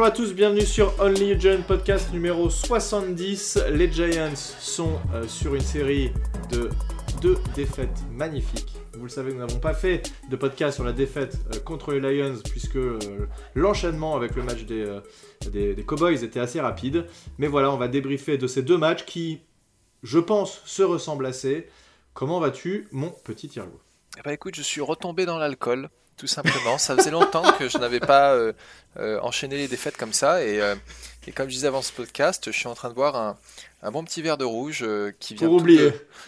Bonjour à tous, bienvenue sur Only Giant Podcast numéro 70. Les Giants sont euh, sur une série de deux défaites magnifiques. Vous le savez, nous n'avons pas fait de podcast sur la défaite euh, contre les Lions puisque euh, l'enchaînement avec le match des, Cowboys était assez rapide. Mais voilà, on va débriefer de ces deux matchs qui, je pense, se ressemblent assez. Comment vas-tu, mon petit Thierry eh ben, écoute, je suis retombé dans l'alcool tout simplement. Ça faisait longtemps que je n'avais pas euh, euh, enchaîné les défaites comme ça. Et, euh, et, comme je disais avant ce podcast, je suis en train de boire un, un bon petit verre de rouge qui, vient tout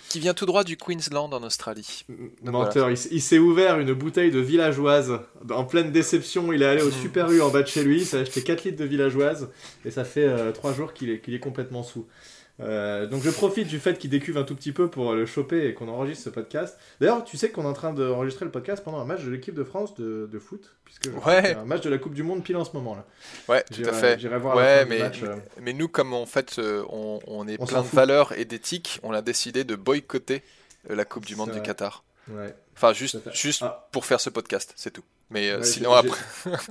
qui vient tout droit du Queensland en Australie. Menteur, il, s'est ouvert une bouteille de villageoise. En pleine déception, il est allé au hmm. Super U en bas de chez lui, il s'est acheté 4 litres de villageoise. Et ça fait 3 jours qu'il est, qu'il est complètement sous. Euh, donc je profite du fait qu'il décuve un tout petit peu pour le choper et qu'on enregistre ce podcast. D'ailleurs, tu sais qu'on est en train d'enregistrer le podcast pendant un match de l'équipe de France de, de foot, puisque ouais. un match de la Coupe du Monde pile en ce moment là. Ouais, tout à fait. J'irai voir ouais, mais, match, euh. mais nous, comme en fait euh, on, on est plein de valeurs et d'éthique, on a décidé de boycotter la Coupe du Monde du Qatar. Ouais. Enfin, juste, juste ah. pour faire ce podcast, c'est tout. Mais euh, sinon, après.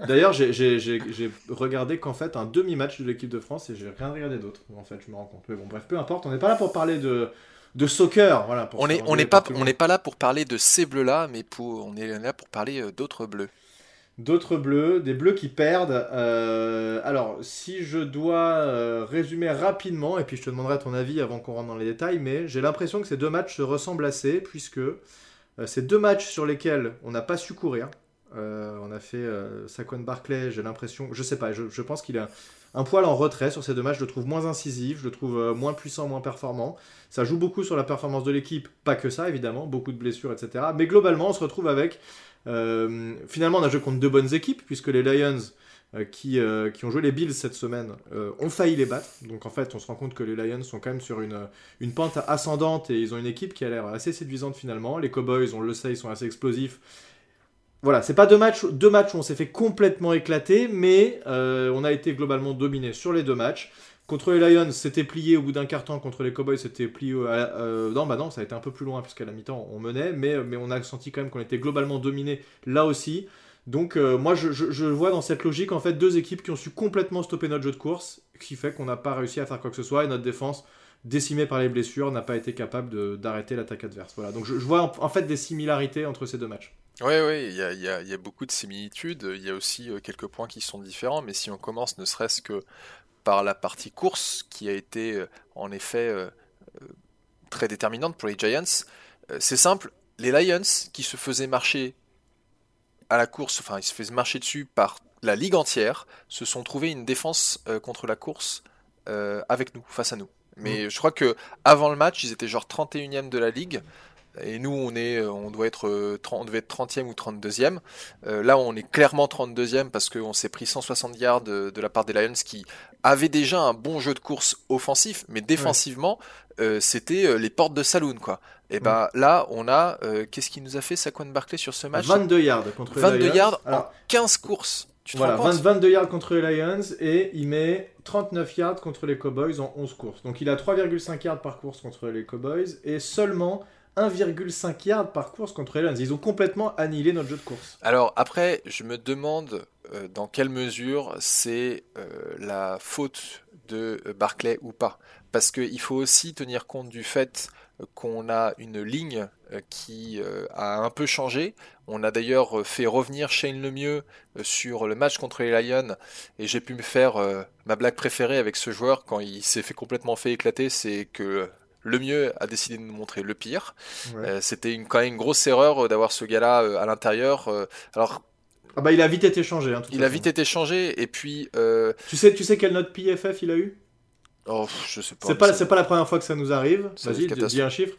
D'ailleurs, j'ai regardé qu'en fait, un demi-match de l'équipe de France et j'ai rien regardé d'autre. En fait, je me rends compte. Mais bon, bref, peu importe, on n'est pas là pour parler de, de soccer. Voilà, on n'est on pas, on pas là pour parler de ces bleus-là, mais pour, on est là pour parler euh, d'autres bleus. D'autres bleus, des bleus qui perdent. Euh, alors, si je dois résumer rapidement, et puis je te demanderai ton avis avant qu'on rentre dans les détails, mais j'ai l'impression que ces deux matchs se ressemblent assez, puisque c'est deux matchs sur lesquels on n'a pas su courir. Euh, on a fait euh, Saquon Barclay, j'ai l'impression, je sais pas, je, pense qu'il est un, poil en retrait sur ces deux matchs. Je le trouve moins incisif, je le trouve euh, moins puissant, moins performant. Ça joue beaucoup sur la performance de l'équipe, pas que ça évidemment, beaucoup de blessures, etc. Mais globalement, on se retrouve avec. finalement, on a joué contre deux bonnes équipes, puisque les Lions. Qui, qui, ont joué les Bills cette semaine ont failli les battre. Donc en fait, on se rend compte que les Lions sont quand même sur une, une pente ascendante et ils ont une équipe qui a l'air assez séduisante finalement. Les Cowboys, on le sait, ils sont assez explosifs voilà, c'est pas deux matchs, deux où on s'est fait complètement éclater, mais euh, on a été globalement dominé sur les deux matchs. Contre les Lions, c'était plié au bout d'un quart temps. Contre les Cowboys, c'était plié. Euh, non, bah non, ça a été un peu plus loin puisqu'à la mi-temps on menait, mais, mais on a senti quand même qu'on était globalement dominé là aussi. Donc euh, moi, je, vois dans cette logique en fait deux équipes qui ont su complètement stopper notre jeu de course, ce qui fait qu'on n'a pas réussi à faire quoi que ce soit et notre défense décimée par les blessures n'a pas été capable d'arrêter l'attaque adverse. Voilà. Donc je, je vois en fait des similarités entre ces deux matchs. Oui, oui, il y a, y, a, y a, beaucoup de similitudes. Il y a aussi euh, quelques points qui sont différents, mais si on commence ne serait-ce que par la partie course, qui a été euh, en effet euh, très déterminante pour les Giants, c'est simple. Les Lions, qui se faisaient marcher à la course, enfin, ils se faisaient marcher dessus par la ligue entière, se sont trouvés une défense contre la course avec nous, face à nous. Mais mmh. je crois que avant le match, ils étaient genre 31e de la ligue. Et nous, on, est, euh, on, doit être, euh, on devait être 30e ou 32e. Euh, là, on est clairement 32e parce qu'on s'est pris 160 yards de, la part des Lions qui avaient déjà un bon jeu de course offensif, mais défensivement, c'était les portes de saloon. Quoi. Et bah là, on a. Qu'est-ce qui nous a fait Saquon Barclay sur ce match? 22 yards contre les 22 yards en 15 courses. Tu voilà, 22 yards contre les Lions et il met 39 yards contre les Cowboys en 11 courses. Donc il a 3,5 yards par course contre les Cowboys et seulement 1,5 yard par course contre les Lions. Ils ont complètement annihilé notre jeu de course. Alors après, je me demande euh, dans quelle mesure c'est euh, la faute de euh, Barclay ou pas. Parce qu'il faut aussi tenir compte du fait qu'on a une ligne qui a un peu changé. On a d'ailleurs fait revenir Shane Lemieux sur le match contre les Lions et j'ai pu me faire ma blague préférée avec ce joueur quand il s'est fait complètement fait éclater, c'est que le mieux a décidé de nous montrer le pire. Euh, c'était une, quand même une grosse erreur euh, d'avoir ce gars-là euh, à l'intérieur. alors. Ah bah il a vite été changé. Hein, il a vite été changé et puis. Tu sais, tu sais quelle note PFF il a eu? Oh, je sais pas. C'est pas, c'est pas la première fois que ça nous arrive. Vas-y, dis un chiffre.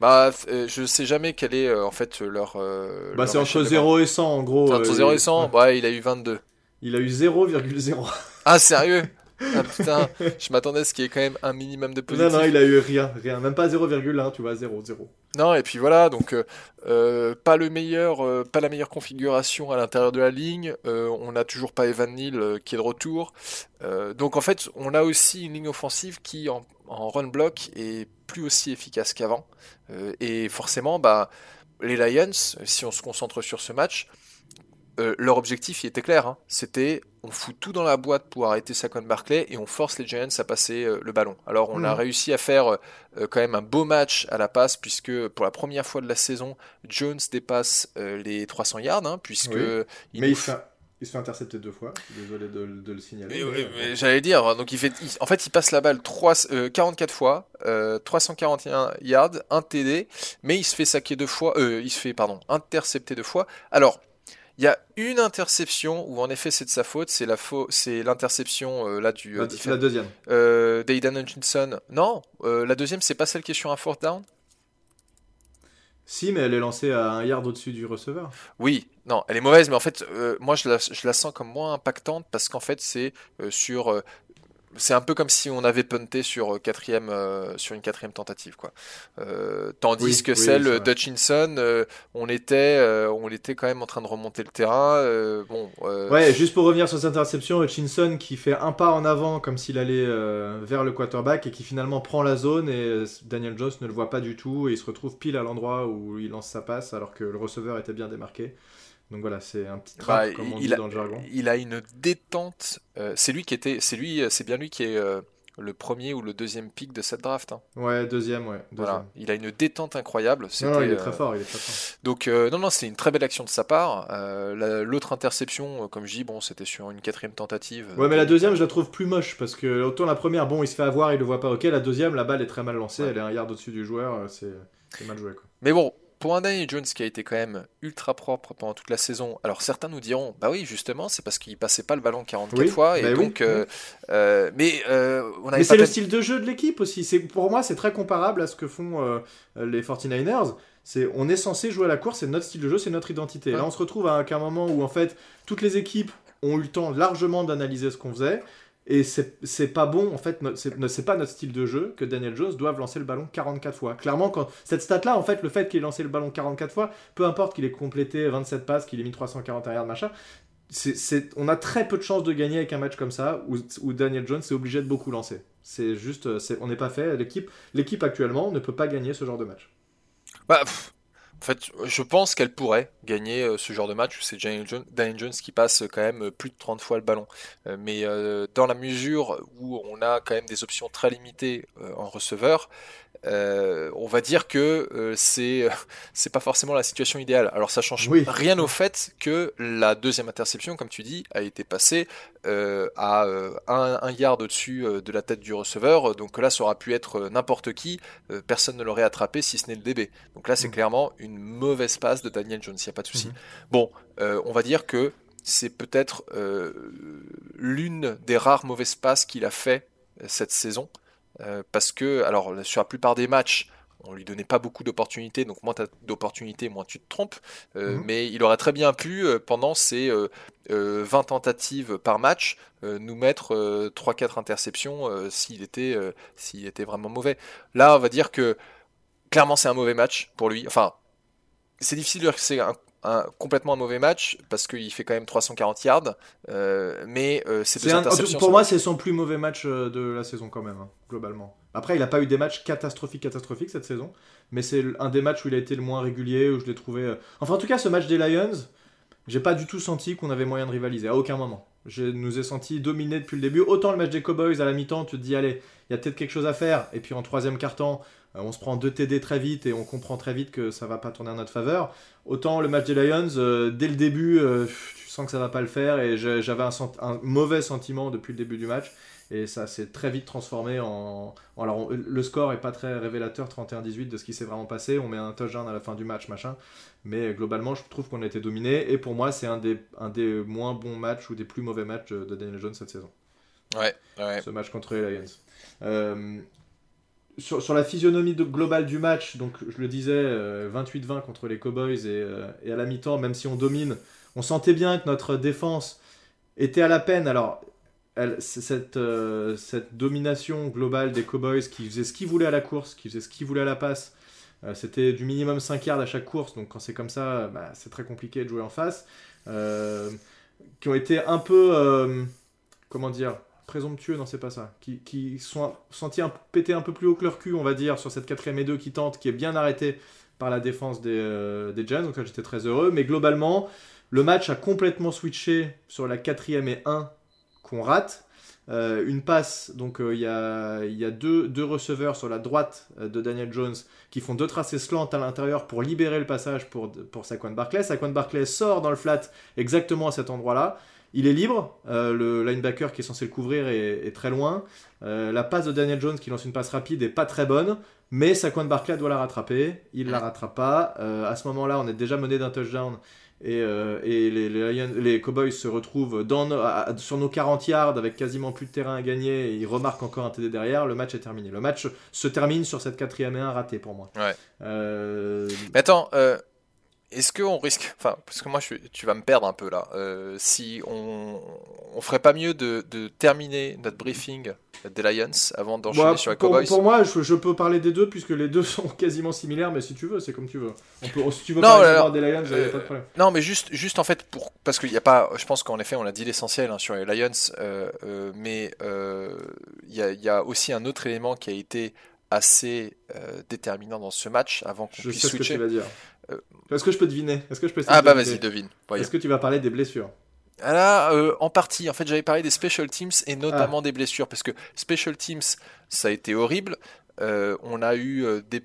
Bah, je sais jamais quel est en fait leur. bah, c'est entre 0 et 100 en gros. Entre 0 et 100, ouais, il a eu 22. Il a eu 0,0. Ah, sérieux? ah putain, je m'attendais à ce qu'il y ait quand même un minimum de positif. Non, non, il a eu rien, rien. Même pas 0,1, tu vois, 0, 0. Non, et puis voilà, donc euh, euh, pas, le meilleur, euh, pas la meilleure configuration à l'intérieur de la ligne. on n'a toujours pas Evan Neal qui est de retour. donc en fait, on a aussi une ligne offensive qui, en, en run block, est plus aussi efficace qu'avant. et forcément, bah, les Lions, si on se concentre sur ce match, euh, leur objectif il était clair, hein. c'était on fout tout dans la boîte pour arrêter Saquon Barclay et on force les Giants à passer euh, le ballon. Alors on a Mhm. réussi à faire euh, quand même un beau match à la passe puisque pour la première fois de la saison, Jones dépasse les 300 yards hein, puisque Oui. il Mais nous il se, fait, il se fait intercepter deux fois. Désolé de, de le signaler. mais, mais, oui, mais j'allais dire, donc il fait, il- en fait, il passe la balle 3, euh, 44 fois, euh, 341 yards, un TD, mais il se fait saquer deux fois, euh, il se fait, pardon, intercepter deux fois. Alors, il y a une interception où en effet c'est de sa faute, c'est la c'est l'interception euh, là du euh, la, deuxième. euh, Hutchinson. Non, euh, la deuxième c'est pas celle qui est sur un fourth down? Si, mais elle est lancée à un yard au-dessus du receveur. Oui, non, elle est mauvaise, mais en fait, euh, moi je la, je la sens comme moins impactante parce qu'en fait c'est sur, c'est un peu comme si on avait punté sur euh, quatrième, euh, sur une quatrième tentative, quoi. Euh, tandis Oui, que oui, celle d'Hutchinson, euh, on était, on était quand même en train de remonter le terrain. bon, Ouais, juste pour revenir sur cette interception, Hutchinson qui fait un pas en avant comme s'il allait vers le quarterback et qui finalement prend la zone et Daniel Jones ne le voit pas du tout et il se retrouve pile à l'endroit où il lance sa passe alors que le receveur était bien démarqué. Donc voilà, c'est un petit trap bah, comme on il, dit a, dans le jargon. il a une détente. euh, c'est lui qui était, c'est lui, c'est bien lui qui est euh, le premier ou le deuxième pick de cette draft. hein. Ouais, deuxième, ouais. Deuxième. Voilà, il a une détente incroyable. Non, il est euh, très fort, il est très fort. Donc euh, non, non, c'est une très belle action de sa part. Euh, la- L'autre interception, euh, comme je dis, bon, c'était sur une quatrième tentative. Ouais, mais la deuxième, je la trouve plus moche parce que autant la première, bon, il se fait avoir, il le voit pas, ok. La deuxième, la balle est très mal lancée, Ouais. elle est un yard au-dessus du joueur, euh, c'est c'est mal joué quoi. Mais bon, pour un Daniel Jones qui a été quand même ultra propre pendant toute la saison, alors certains nous diront, bah oui, justement, c'est parce qu'il passait pas le ballon 44 Oui, fois, et bah oui, donc, euh, euh, mais euh, on avait Mais pas c'est le style de jeu de l'équipe aussi. C'est pour moi, c'est très comparable à ce que font les 49ers. C'est on est censé jouer à la course, c'est notre style de jeu, c'est notre identité. Ouais. Là, on se retrouve à un moment où en fait toutes les équipes ont eu le temps largement d'analyser ce qu'on faisait. Et c'est pas bon, en fait, c'est pas notre style de jeu que Daniel Jones doive lancer le ballon 44 fois. Clairement, quand cette stat-là, en fait, le fait qu'il ait lancé le ballon 44 fois, peu importe qu'il ait complété 27 passes, qu'il ait mis 341 yards, machin, c'est- c'est- on a très peu de chances de gagner avec un match comme ça où, où Daniel Jones est obligé de beaucoup lancer. C'est juste, c'est- on n'est pas fait. L'équipe, l'équipe actuellement ne peut pas gagner ce genre de match. Bah, en fait, je pense qu'elle pourrait gagner euh, ce genre de match c'est Daniel Jones, qui passe euh, quand même euh, plus de 30 fois le ballon. Mais dans la mesure où on a quand même des options très limitées en receveur, euh, on va dire que euh, c'est c'est pas forcément la situation idéale. Alors ça change Oui. rien au fait que la deuxième interception, comme tu dis, a été passée euh, à euh, un, un yard au-dessus euh, de la tête du receveur. Donc là, ça aura pu être euh, n'importe qui. euh, personne ne l'aurait attrapé si ce n'est le DB. Donc là, c'est Mhm. clairement une mauvaise passe de Daniel Jones. Il n'y a pas de souci. Mhm. Bon, euh, on va dire que c'est peut-être euh, l'une des rares mauvaises passes qu'il a fait euh, cette saison. Euh, parce que, alors, sur la plupart des matchs, on lui donnait pas beaucoup d'opportunités, donc moins tu as d'opportunités, moins tu te trompes. Euh, Mhm. Mais il aurait très bien pu, euh, pendant ces euh, euh, 20 tentatives par match, nous mettre euh, 3-4 interceptions s'il était, s'il était vraiment mauvais. Là, on va dire que clairement c'est un mauvais match pour lui. Enfin, c'est difficile de dire que c'est un, un- complètement un mauvais match parce qu'il fait quand même 340 yards, euh, mais euh, ces C'est interceptions. pour moi, c'est son plus mauvais match euh, de la saison quand même, hein, globalement. Après, il n'a pas eu des matchs catastrophiques, catastrophiques cette saison, mais c'est un des matchs où il a été le moins régulier, où je l'ai trouvé. Enfin, en tout cas, ce match des Lions, j'ai pas du tout senti qu'on avait moyen de rivaliser, à aucun moment. Je nous ai senti dominés depuis le début. Autant le match des Cowboys à la mi-temps, tu te dis, allez, il y a peut-être quelque chose à faire, et puis en troisième quart-temps, on se prend deux TD très vite et on comprend très vite que ça va pas tourner en notre faveur. Autant le match des Lions, euh, dès le début, euh, tu sens que ça va pas le faire et j'avais un, mauvais sentiment depuis le début du match et ça s'est très vite transformé en. alors on- le score est pas très révélateur, 31-18 de ce qui s'est vraiment passé. On met un touchdown à la fin du match, machin. Mais globalement, je trouve qu'on a été dominé et pour moi, c'est un des, un des moins bons matchs ou des plus mauvais matchs de de Daniel Jones cette saison Ouais, ouais. ce match contre les Lions. Euh, sur, la physionomie globale du match, donc je le disais, euh, 28-20 contre les Cowboys et, euh, et à la mi-temps, même si on domine, on sentait bien que notre défense était à la peine. Alors, euh, cette domination globale des Cowboys qui faisait ce qu'ils voulaient à la course, qui faisait ce qu'ils voulaient à la passe, euh, c'était du minimum 5 yards à chaque course, donc quand c'est comme ça, bah, c'est très compliqué de jouer en face. Euh, qui ont été un peu, euh, comment dire, présomptueux, non c'est pas ça, qui, qui sont sentis un, péter un peu plus haut que leur cul, on va dire, sur cette quatrième et deux qui tente, qui est bien arrêtée par la défense des, euh, des Giants, donc là j'étais très heureux, mais globalement, Le match a complètement switché sur la quatrième et 1 qu'on rate. Euh, une passe, donc il y a, y a deux, deux, receveurs sur la droite de Daniel Jones qui font deux tracés slant à l'intérieur pour libérer le passage pour, pour Saquon Barclay. Saquon Barclay sort dans le flat exactement à cet endroit-là. Il est libre, euh, le linebacker qui est censé le couvrir est, très loin. Euh, la passe de Daniel Jones qui lance une passe rapide est pas très bonne, mais Saquon Barclay doit la rattraper. Il la rattrape pas. Euh, à ce moment-là, on est déjà mené d'un touchdown et, les, les, Cowboys se retrouvent dans sur nos 40 yards avec quasiment plus de terrain à gagner et ils remarquent encore un TD derrière. Le match est terminé. Le match se termine sur cette quatrième et un raté pour moi. Ouais. Attends, est-ce qu'on risque, enfin, parce que moi je, tu vas me perdre un peu là, euh, si on, on ferait pas mieux de, de, terminer notre briefing des Lions avant d'enchaîner sur les Cowboys Pour moi, je, peux parler des deux puisque les deux sont quasiment similaires, mais si tu veux, c'est comme tu veux. On peut, si tu veux non, parler des Lions, pas de euh, problème. Non, mais juste, juste en fait, pour, parce qu'il n'y a pas, je pense qu'en effet, on a dit l'essentiel hein, sur les Lions, euh, mais il y a, y, a, aussi un autre élément qui a été assez déterminant dans ce match avant qu'on puisse switcher. Ce que tu vas dire. Euh, Est-ce que je peux deviner? Est-ce que je peux Ah bah vas-y, devine. Est-ce que tu vas parler des blessures? Ah là, euh, en partie. En fait, j'avais parlé des special teams et notamment ah. des blessures parce que special teams, ça a été horrible. Euh, on a eu des,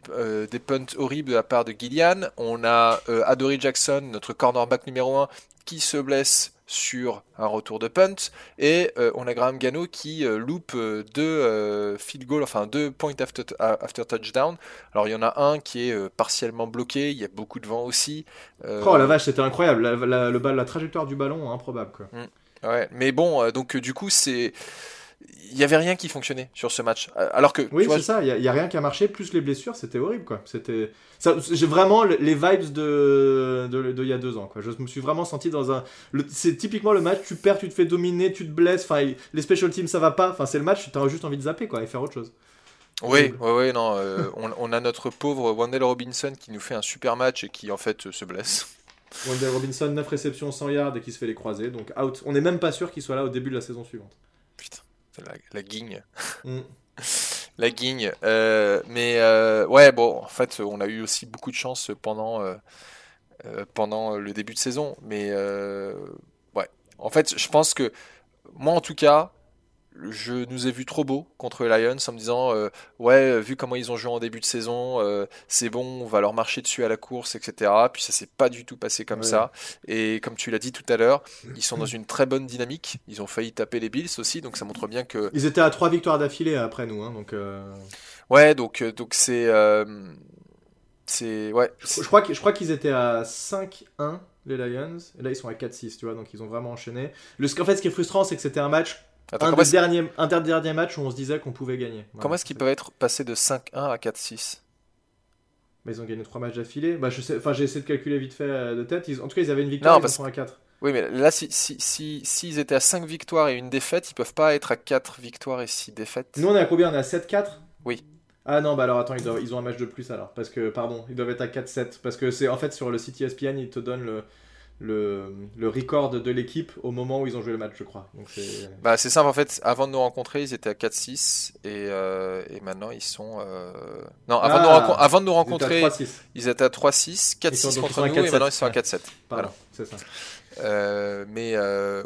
des, punts horribles de la part de Gillian. On a Adory Jackson, notre cornerback numéro 1, qui se blesse sur un retour de punt. Et euh, on a Graham Gano qui euh, loupe euh, deux field goals, enfin deux points after, after, touchdown. Alors il y en a un qui est partiellement bloqué, il y a beaucoup de vent aussi. Oh la vache, c'était incroyable. La, le, la trajectoire du ballon, improbable. Quoi. Mm. Ouais, mais bon, donc du coup, c'est il n'y avait rien qui fonctionnait sur ce match. Alors que. Oui, c'est ça, il n'y a, rien qui a marché, plus les blessures, c'était horrible, quoi. C'était. J'ai vraiment les vibes de, de, de, il y a deux ans, quoi. Je me suis vraiment senti dans un. C'est typiquement le match, tu perds, tu te fais dominer, tu te blesses, enfin, les special teams, ça va pas. Enfin, c'est le match, tu as juste envie de zapper, quoi, et faire autre chose. Oui, oui, oui, non. Euh, on, a notre pauvre Wendell Robinson qui nous fait un super match et qui, en fait, se blesse. Wendell Robinson, 9 réceptions, 100 yards et qui se fait les croiser, donc out. On n'est même pas sûr qu'il soit là au début de la saison suivante. La guigne. Mm. la guigne. Euh, mais euh, ouais, bon, en fait, on a eu aussi beaucoup de chance pendant, euh, pendant le début de saison. Mais ouais, en fait, je pense que moi, en tout cas, je nous ai vu trop beau contre les Lions en me disant euh, ouais vu comment ils ont joué en début de saison euh, c'est bon on va leur marcher dessus à la course etc puis ça s'est pas du tout passé comme ça. Et comme tu l'as dit tout à l'heure ils sont dans une très bonne dynamique. Ils ont failli taper les Bills aussi donc ça montre bien que ils étaient à trois victoires d'affilée après nous hein, donc euh, ouais donc donc c'est c'est ouais. Je, crois je crois qu'ils étaient à 5-1 les Lions. Et là ils sont à 4-6 tu vois donc ils ont vraiment enchaîné. Le en fait ce qui est frustrant c'est que c'était un match un, des derniers, un dernier match où on se disait qu'on pouvait gagner. Comment est-ce qu'ils peuvent être passés de 5-1 à 4-6 mais ils ont gagné 3 matchs d'affilée. Bah, je sais, enfin, j'ai essayé de calculer vite fait euh, de tête. Ils, en tout cas, ils avaient une victoire, non, ils sont à 4. Oui, mais là, si, si, si, s'ils étaient à 5 victoires et une défaite, ils peuvent pas être à 4 victoires et 6 défaites. Nous, on est à combien? On est à 7-4 Oui. Ah non, bah alors attends, ils, doivent, ils ont un match de plus alors. Parce que, pardon, ils doivent être à 4-7. Parce que c'est en fait sur le site ESPN, ils te donnent le, le, le record de l'équipe au moment où ils ont joué le match, je crois. c'est... Bah, c'est simple, en fait, avant de nous rencontrer, ils étaient à 4-6 et, euh, et maintenant ils sont. Euh... Non, avant, de nous, ah, avant de nous rencontrer, ils étaient à 3-6, 4-6 contre nous et maintenant ils sont à 4-7. Voilà, c'est ça. Euh, mais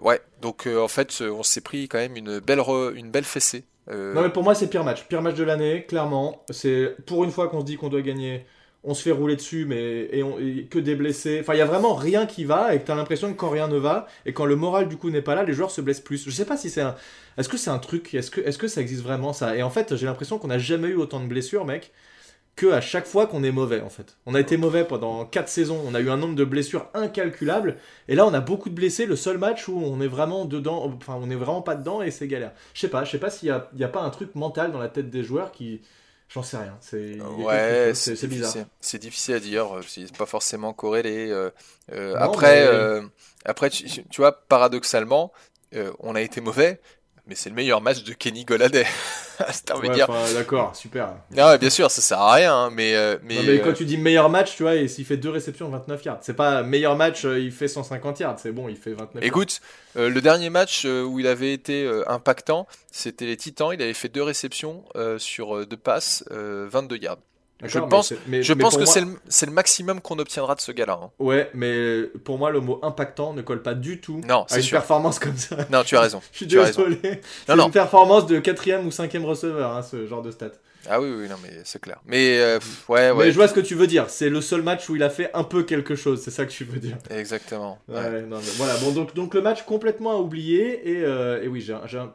ouais, donc en fait, on s'est pris quand même une belle, une belle fessée. Non, mais pour moi, c'est pire match. Pire match de l'année, clairement. C'est pour une fois qu'on se dit qu'on doit gagner on se fait rouler dessus, mais et, que des blessés. Enfin, il y a vraiment rien qui va et que tu as l'impression que quand rien ne va et quand le moral du coup n'est pas là, les joueurs se blessent plus. Je sais pas si c'est un. Est-ce que c'est un truc Est-ce que, est que ça existe vraiment ça? Et en fait, j'ai l'impression qu'on n'a jamais eu autant de blessures, mec, que à chaque fois qu'on est mauvais en fait. On a été mauvais pendant 4 saisons, on a eu un nombre de blessures incalculable et là on a beaucoup de blessés. Le seul match où on est vraiment dedans, enfin on est vraiment pas dedans et c'est galère. Je sais pas, je sais pas s'il y y a pas un truc mental dans la tête des joueurs qui J'en sais rien. C'est ouais, c'est bizarre. C'est difficile à dire. C'est pas forcément corrélé. Euh, euh, après, euh, après, tu, tu, vois, paradoxalement, on a été mauvais, mais c'est le meilleur match de Kenny Goladay. D'accord, super. Non, bien sûr, ça sert à rien, hein, mais, euh, mais, mais quand euh, tu dis meilleur match, tu vois, et s'il fait deux réceptions, 29 yards. C'est pas meilleur match, euh, il fait 150 yards, c'est bon, il fait 29 Écoute, le dernier match où il avait été impactant, c'était les Titans, il avait fait deux réceptions sur deux passes, 22 yards. Je pense, mais je pense que c'est le, maximum qu'on obtiendra de ce gars-là. Hein. Ouais, mais pour moi, le mot impactant ne colle pas du tout non, à une performance comme ça. Non, tu as raison. je suis désolé. C'est une performance de quatrième ou cinquième receveur, hein, ce genre de stat. Ah oui, oui, non, mais c'est clair. Mais euh, ouais, ouais. Mais je vois ce que tu veux dire. C'est le seul match où il a fait un peu quelque chose. C'est ça que tu veux dire. Exactement. Ouais, voilà. Bon, donc, donc le match complètement à oublier. Et, euh, et oui,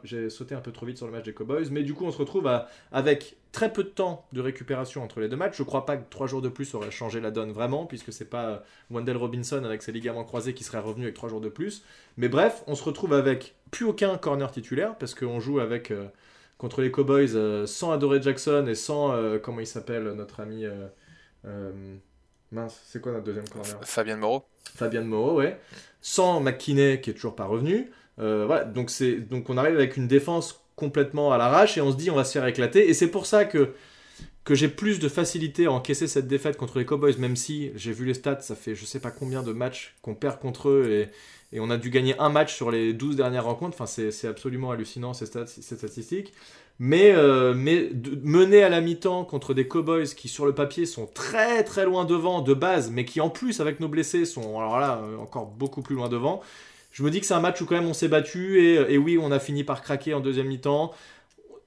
j'ai sauté un peu trop vite sur le match des Cowboys. Mais du coup, on se retrouve avec très peu de temps de récupération entre les deux matchs. Je crois pas que trois jours de plus aurait changé la donne vraiment, puisque c'est pas Wendell Robinson avec ses ligaments croisés qui serait revenu avec trois jours de plus. Mais bref, on se retrouve avec plus aucun corner titulaire parce qu'on joue avec. Euh, contre les Cowboys euh, sans Adoré Jackson et sans, euh, comment il s'appelle, notre ami... Euh, mince, c'est quoi notre deuxième corner? Fabien Moreau. Fabien Moreau, ouais. Sans McKinney qui est toujours pas revenu. voilà, donc, c'est, donc on arrive avec une défense complètement à l'arrache et on se dit on va se faire éclater. Et c'est pour ça que, que j'ai plus de facilité à encaisser cette défaite contre les Cowboys, même si j'ai vu les stats, ça fait je sais pas combien de matchs qu'on perd contre eux et, et on a dû gagner un match sur les 12 dernières rencontres. Enfin, c'est absolument hallucinant ces, stats, statistiques. Mais, euh, mais mener à la mi-temps contre des Cowboys qui, sur le papier, sont très très loin devant de base, mais qui en plus, avec nos blessés, sont alors là euh, encore beaucoup plus loin devant. Je me dis que c'est un match où quand même on s'est battu et, et oui, on a fini par craquer en deuxième mi-temps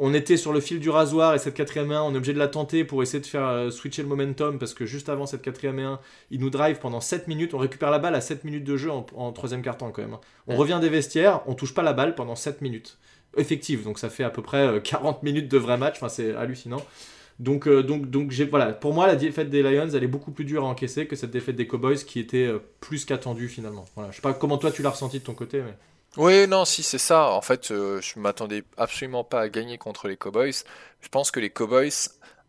on était sur le fil du rasoir et cette quatrième 1, on est obligé de la tenter pour essayer de faire euh, switcher le momentum parce que juste avant cette quatrième 1, il nous drive pendant 7 minutes. On récupère la balle à 7 minutes de jeu en, troisième quart-temps quand même. On revient des vestiaires, on touche pas la balle pendant 7 minutes. Effective, donc ça fait à peu près 40 euh, minutes de vrai match, enfin, c'est hallucinant. Donc, euh, donc, donc voilà, pour moi, la défaite des Lions, elle est beaucoup plus dure à encaisser que cette défaite des Cowboys qui était plus qu'attendue finalement. Voilà. Je sais pas comment toi tu l'as ressenti de ton côté. Mais... Oui, non, si c'est ça. En fait, euh, je m'attendais absolument pas à gagner contre les Cowboys. Je pense que les Cowboys,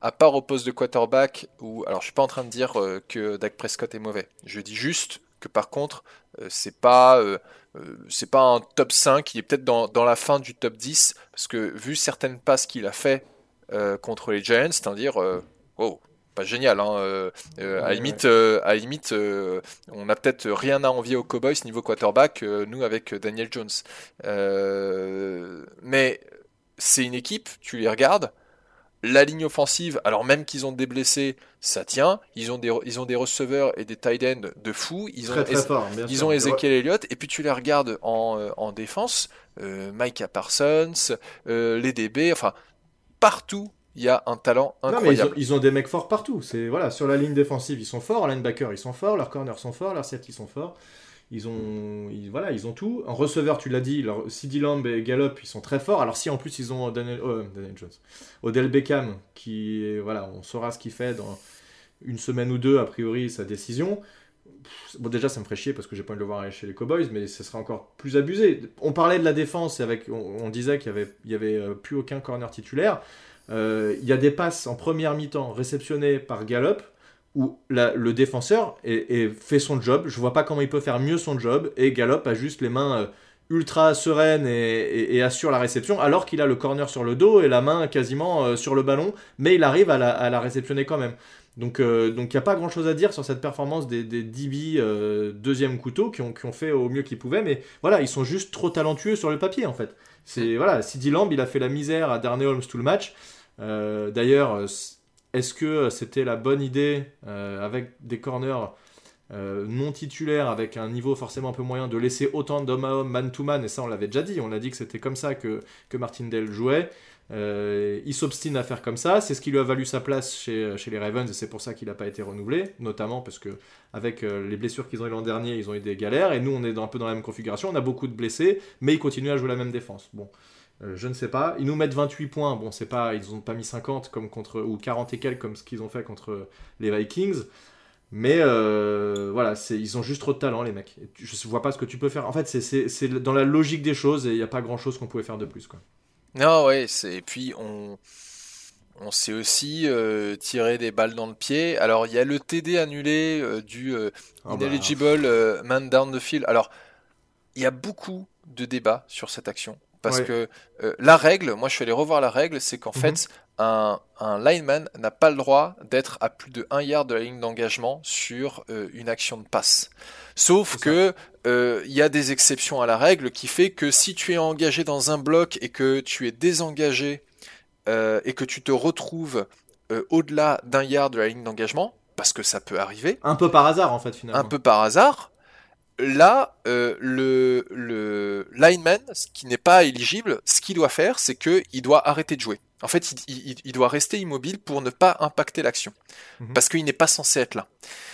à part au poste de quarterback, ou alors je suis pas en train de dire euh, que Dak Prescott est mauvais. Je dis juste que par contre, euh, c'est pas c'est pas un top 5, il est peut-être dans, la fin du top 10 parce que vu certaines passes qu'il a fait contre les Giants, c'est-à-dire oh, pas génial. Hein, euh, euh, à limite, euh, à limite on n'a peut-être rien à envier aux Cowboys niveau quarterback, nous avec Daniel Jones. mais c'est une équipe, tu les regardes, la ligne offensive, alors même qu'ils ont des blessés, ça tient. Ils ont des, ils ont des receveurs et des tight ends de fou. Ils ont, ils ont Ezekiel Elliott. Et puis tu les regardes en, en défense, Micah Parsons, les DB, enfin, partout il y a un talent incroyable. ils, ont, des mecs forts partout. C'est voilà, sur la ligne défensive, ils sont forts, linebacker, ils sont forts, leurs corners sont forts, leurs safety sont forts. Ils ont, voilà, ils ont tout. En receveur, tu l'as dit, CD Lamb et Gallup, ils sont très forts. Alors si en plus ils ont Daniel, Daniel Jones, Odell Beckham, qui, voilà, on saura ce qu'il fait dans une semaine ou deux a priori sa décision. Bon, déjà, ça me ferait chier parce que j'ai pas envie de le voir aller chez les Cowboys, mais ce serait encore plus abusé. On parlait de la défense et avec, on, disait qu'il y avait, il y avait euh, plus aucun corner titulaire. Euh, il y a des passes en première mi-temps réceptionnées par Gallup où le défenseur fait son job. Je vois pas comment il peut faire mieux son job. Et Gallup a juste les mains euh, ultra sereines et, assure la réception, alors qu'il a le corner sur le dos et la main quasiment euh, sur le ballon. Mais il arrive à la, réceptionner quand même. Donc il n'y a pas grand chose à dire sur cette performance des, des DB deuxième couteau qui ont, fait au mieux qu'ils pouvaient. Mais voilà, ils sont juste trop talentueux sur le papier en fait. C'est voilà, CD Lamb, il a fait la misère à Darnay Holmes tout le match. Euh, d'ailleurs, euh, est-ce que c'était la bonne idée euh, avec des corners non titulaires, avec un niveau forcément un peu moyen, de laisser autant d'hommes à homme, man to man? Et ça, on l'avait déjà dit. On a dit que c'était comme ça que, que Martindale jouait. il s'obstine à faire comme ça. C'est ce qui lui a valu sa place chez, chez les Ravens et c'est pour ça qu'il n'a pas été renouvelé, notamment parce que avec les blessures qu'ils ont eu l'an dernier, ils ont eu des galères et nous on est un peu dans la même configuration. On a beaucoup de blessés, mais ils continuent à jouer la même défense. Bon, euh, je ne sais pas. Ils nous mettent 28 points. Bon, c'est pas, ils n'ont pas mis 50 comme contre ou 40 et quelques comme ce qu'ils ont fait contre les Vikings. Mais euh, voilà, ils ont juste trop de talent, les mecs. Je ne vois pas ce que tu peux faire. En fait, c'est dans la logique des choses et il n'y a pas grand chose qu'on pouvait faire de plus. Quoi. Non, ouais, et puis on, on s'est aussi euh, tiré des balles dans le pied. Alors, il y a le TD annulé du oh, ineligible man down the field. Alors, il y a beaucoup de débats sur cette action. Parce que euh, la règle, moi je suis allé revoir la règle, c'est qu'en mhm. fait, un, lineman n'a pas le droit d'être à plus de 1 yard de la ligne d'engagement sur euh, une action de passe. Sauf que euh, il y a des exceptions à la règle qui fait que si tu es engagé dans un bloc et que tu es désengagé et que tu te retrouves au-delà d'un yard de la ligne d'engagement, parce que ça peut arriver. Un peu par hasard en fait finalement. Un peu par hasard. Là, euh, le, le lineman, qui n'est pas éligible, ce qu'il doit faire, c'est qu'il doit arrêter de jouer. En fait, il, doit rester immobile pour ne pas impacter l'action. Mhm. Parce qu'il n'est pas censé être là.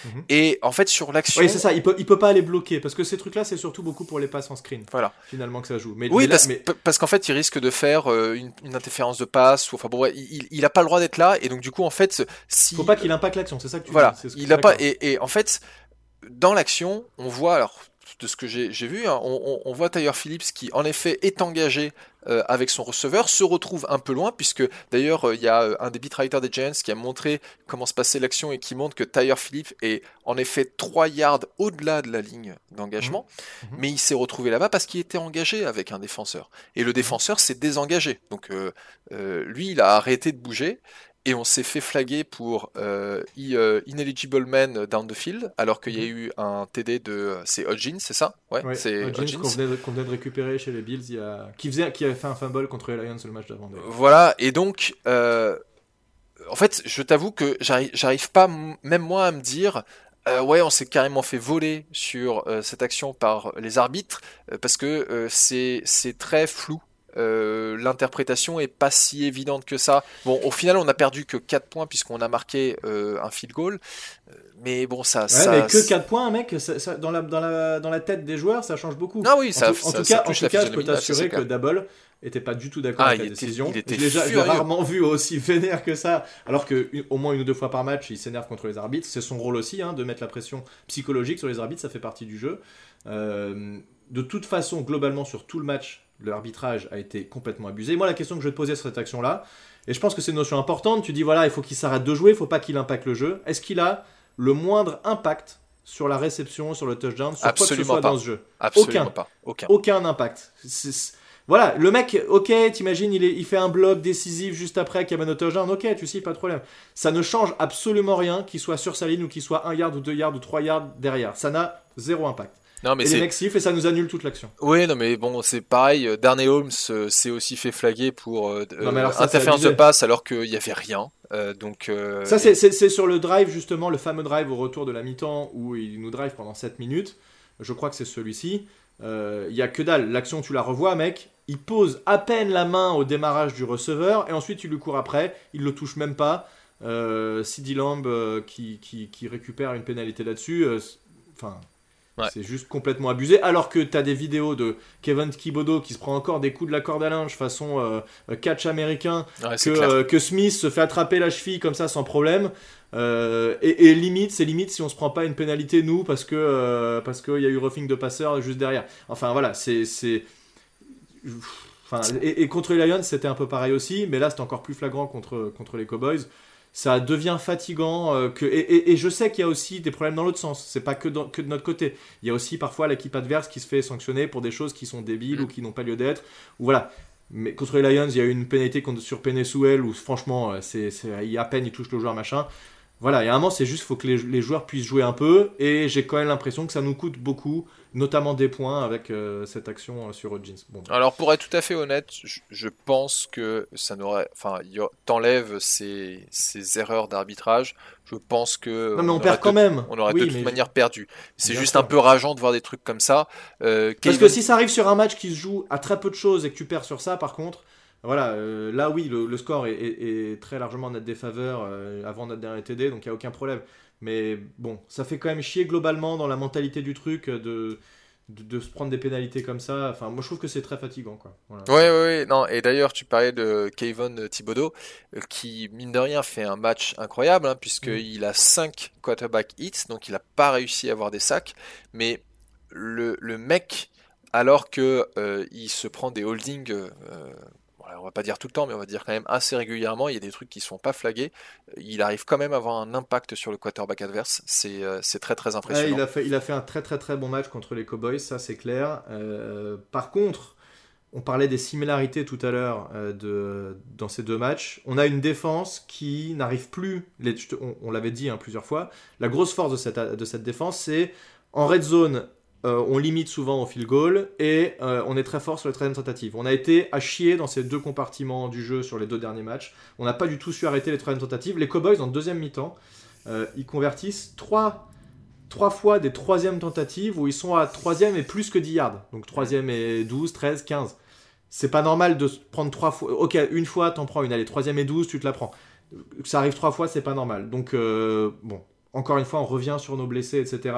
Mhm. Et en fait, sur l'action. Oui, c'est ça, il peut, il peut pas les bloquer. Parce que ces trucs-là, c'est surtout beaucoup pour les passes en screen. Voilà. Finalement, que ça joue. Mais, oui, parce, qu'en fait, il risque de faire euh, une, interférence de passe. Ou, enfin, bon, il n'a pas le droit d'être là. Et donc, du coup, en fait. Si... Faut pas qu'il impacte l'action, c'est ça que tu voilà. dis. il a pas. Et, et en fait, dans l'action, on voit, alors de ce que j'ai vu, hein, on, voit Tyler Phillips qui en effet est engagé euh, avec son receveur, se retrouve un peu loin, puisque d'ailleurs euh, il y a euh, un des beatwriters des Giants qui a montré comment se passait l'action et qui montre que Tyler Phillips est en effet 3 yards au-delà de la ligne d'engagement, mmh. Mmh. mais il s'est retrouvé là-bas parce qu'il était engagé avec un défenseur. Et le mmh. défenseur s'est désengagé. Donc lui, il a arrêté de bouger et on s'est fait flaguer pour euh, euh, ineligible man down the field, alors qu'il y a mhm. eu un TD de c'est Hodgins, c'est ça? Ouais, c'est Hodgins qu'on venait, de récupérer chez les Bills, il y a... qui faisait, qui avait fait un fumble contre les Lions le match d'avant. Voilà, et donc euh, en fait, je t'avoue que j'arrive pas même moi à me dire. ouais, on s'est carrément fait voler sur cette action par les arbitres parce que c'est très flou euh, l'interprétation est pas si évidente que ça. Bon, au final, on a perdu que 4 points puisqu'on a marqué euh, un field goal. Euh, mais bon, ça. ça mais que 4 points, mec, dans, la, dans, la, dans la tête des joueurs, ça change beaucoup. Non, oui, ça, en, tout, cas, en tout cas, je peux t'assurer que Double était pas du tout d'accord ah, avec la décision. J'ai rarement vu aussi vénère que ça, alors que au moins une ou deux fois par match, il s'énerve contre les arbitres. C'est son rôle aussi, hein, de mettre la pression psychologique sur les arbitres, ça fait partie du jeu. de toute façon, globalement, sur tout le match, l'arbitrage a été complètement abusé. Moi, la question que je vais te poser sur cette action-là, et je pense que c'est une notion importante, tu dis voilà, il faut qu'il s'arrête de jouer, il faut pas qu'il impacte le jeu. Est-ce qu'il a le moindre impact sur la réception, sur le touchdown, sur quoi que ce soit dans ce jeu? Absolument Aucun. pas. Aucun. Aucun impact. Voilà, le mec, ok, t'imagines, il, il fait un bloc décisif juste après qu'il y a un touchdown, ok, tu sais, pas de problème. Ça ne change absolument rien qu'il soit sur sa ligne ou qu'il soit un yard ou deux yards ou trois yards derrière. Ça n'a zéro impact. Non, mais et les mecs sifflent et ça nous annule toute l'action. Oui, non, mais bon, c'est pareil. Euh, Darnay Holmes euh, s'est aussi fait flaguer pour euh, interférence de passe alors qu'il n'y avait rien. donc, ça, c'est sur le drive, justement, le fameux drive au retour de la mi-temps où il nous drive pendant 7 minutes. Je crois que c'est celui-ci. Il y a que dalle. L'action, tu la revois, mec. Il pose à peine la main au démarrage du receveur et ensuite il lui court après. Il le touche même pas. Euh, Lamb qui, qui, qui, récupère une pénalité là-dessus. Enfin, c'est juste complètement abusé. Alors que tu as des vidéos de Kevin Kibodo qui se prend encore des coups de la corde à linge façon euh, catch américain, que, euh, que, Smith se fait attraper la cheville comme ça sans problème. Euh, et, limite, c'est limite si on se prend pas une pénalité nous parce que parce qu'il y a eu roughing de passeur juste derrière. Enfin voilà, c'est Enfin, et, et, contre les Lions, c'était un peu pareil aussi, mais là, c'est encore plus flagrant contre, contre les Cowboys ça devient fatigant. Euh, que, et, je sais qu'il y a aussi des problèmes dans l'autre sens. C'est pas que, que de notre côté. Il y a aussi parfois l'équipe adverse qui se fait sanctionner pour des choses qui sont débiles ou qui n'ont pas lieu d'être. Ou voilà. Mais contre les Lions, il y a eu une pénalité sur Penesuel où franchement, euh, c'est, il y a à peine il touche le joueur machin. Voilà, il y a un moment, c'est juste faut que les, les, joueurs puissent jouer un peu. Et j'ai quand même l'impression que ça nous coûte beaucoup notamment des points avec euh, cette action euh, sur. Bon. Alors pour être tout à fait honnête, je, pense que ça n'aurait, enfin, t'enlèves ces, ces erreurs d'arbitrage. Je pense que non mais on, perd quand même. On aurait de toute manière perdu. C'est juste un peu rageant de voir des trucs comme ça. Euh, Parce que si ça arrive sur un match qui se joue à très peu de choses et que tu perds sur ça, par contre. Voilà, là oui, le, score est, très largement en notre défaveur avant notre dernier TD, donc il n'y a aucun problème. Mais bon, ça fait quand même chier globalement dans la mentalité du truc euh, de, de, se prendre des pénalités comme ça. Enfin, moi je trouve que c'est très fatigant. Quoi. Voilà. Ouais, ouais, non. Et d'ailleurs, tu parlais de Kevin Thibodeau, euh, qui, mine de rien, fait un match incroyable, hein, puisqu'il mm. a 5 quarterback hits, donc il n'a pas réussi à avoir des sacs. Mais le, le mec, alors que euh, il se prend des holdings on va pas dire tout le temps, mais on va dire quand même assez régulièrement, il y a des trucs qui sont pas flagués. Il arrive quand même à avoir un impact sur le quarterback adverse. C'est euh, très très impressionnant. il, a fait, il a fait un très très très bon match contre les Cowboys, ça c'est clair. Euh, par contre, on parlait des similarités tout à l'heure euh, dans ces deux matchs. On a une défense qui n'arrive plus, on, l'avait dit hein, plusieurs fois, la grosse force de cette, de cette défense, c'est en red zone, euh, on limite souvent au field goal et euh, on est très fort sur les troisième tentatives. On a été à chier dans ces deux compartiments du jeu sur les deux derniers matchs. On n'a pas du tout su arrêter les troisième tentatives. Les Cowboys en deuxième mi-temps, euh, ils convertissent trois, trois fois des troisièmes tentatives où ils sont à troisième et plus que 10 yards. Donc troisième et 12, 13, 15. C'est pas normal de prendre trois fois. Ok, une fois, t'en prends une. Allez, troisième et 12, tu te la prends. Ça arrive trois fois, c'est pas normal. Donc, bon, encore une fois, on revient sur nos blessés, etc.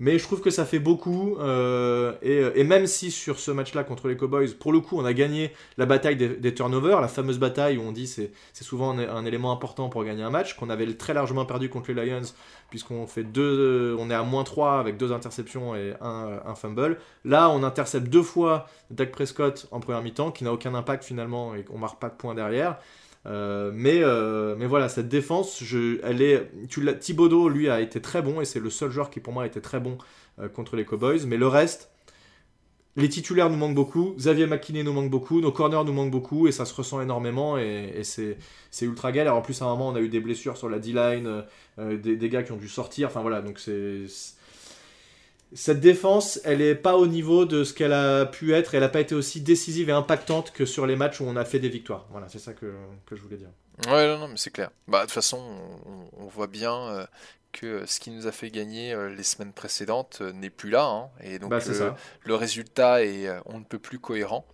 Mais je trouve que ça fait beaucoup. Euh, et, même si sur ce match-là contre les Cowboys, pour le coup, on a gagné la bataille des, turnovers, la fameuse bataille où on dit c'est c'est souvent un, élément important pour gagner un match, qu'on avait très largement perdu contre les Lions, puisqu'on fait deux, on est à moins 3 avec deux interceptions et un, fumble. Là, on intercepte deux fois Dak Prescott en première mi-temps, qui n'a aucun impact finalement et qu'on marque pas de points derrière. Euh, mais, euh, mais voilà, cette défense, je, elle est, Thibodeau, lui, a été très bon et c'est le seul joueur qui, pour moi, a été très bon euh, contre les Cowboys. Mais le reste, les titulaires nous manquent beaucoup, Xavier McKinney nous manque beaucoup, nos corners nous manquent beaucoup et ça se ressent énormément et, c'est, ultra galère. En plus, à un moment, on a eu des blessures sur la D-line, des, des, gars qui ont dû sortir. Enfin voilà, donc c'est cette défense, elle est pas au niveau de ce qu'elle a pu être. Elle n'a pas été aussi décisive et impactante que sur les matchs où on a fait des victoires. Voilà, c'est ça que, je voulais dire. Ouais, non, non mais c'est clair. Bah, de toute façon, on, voit bien euh, que ce qui nous a fait gagner euh, les semaines précédentes euh, n'est plus là. Hein. et donc, bah, le résultat est on ne peut plus cohérent.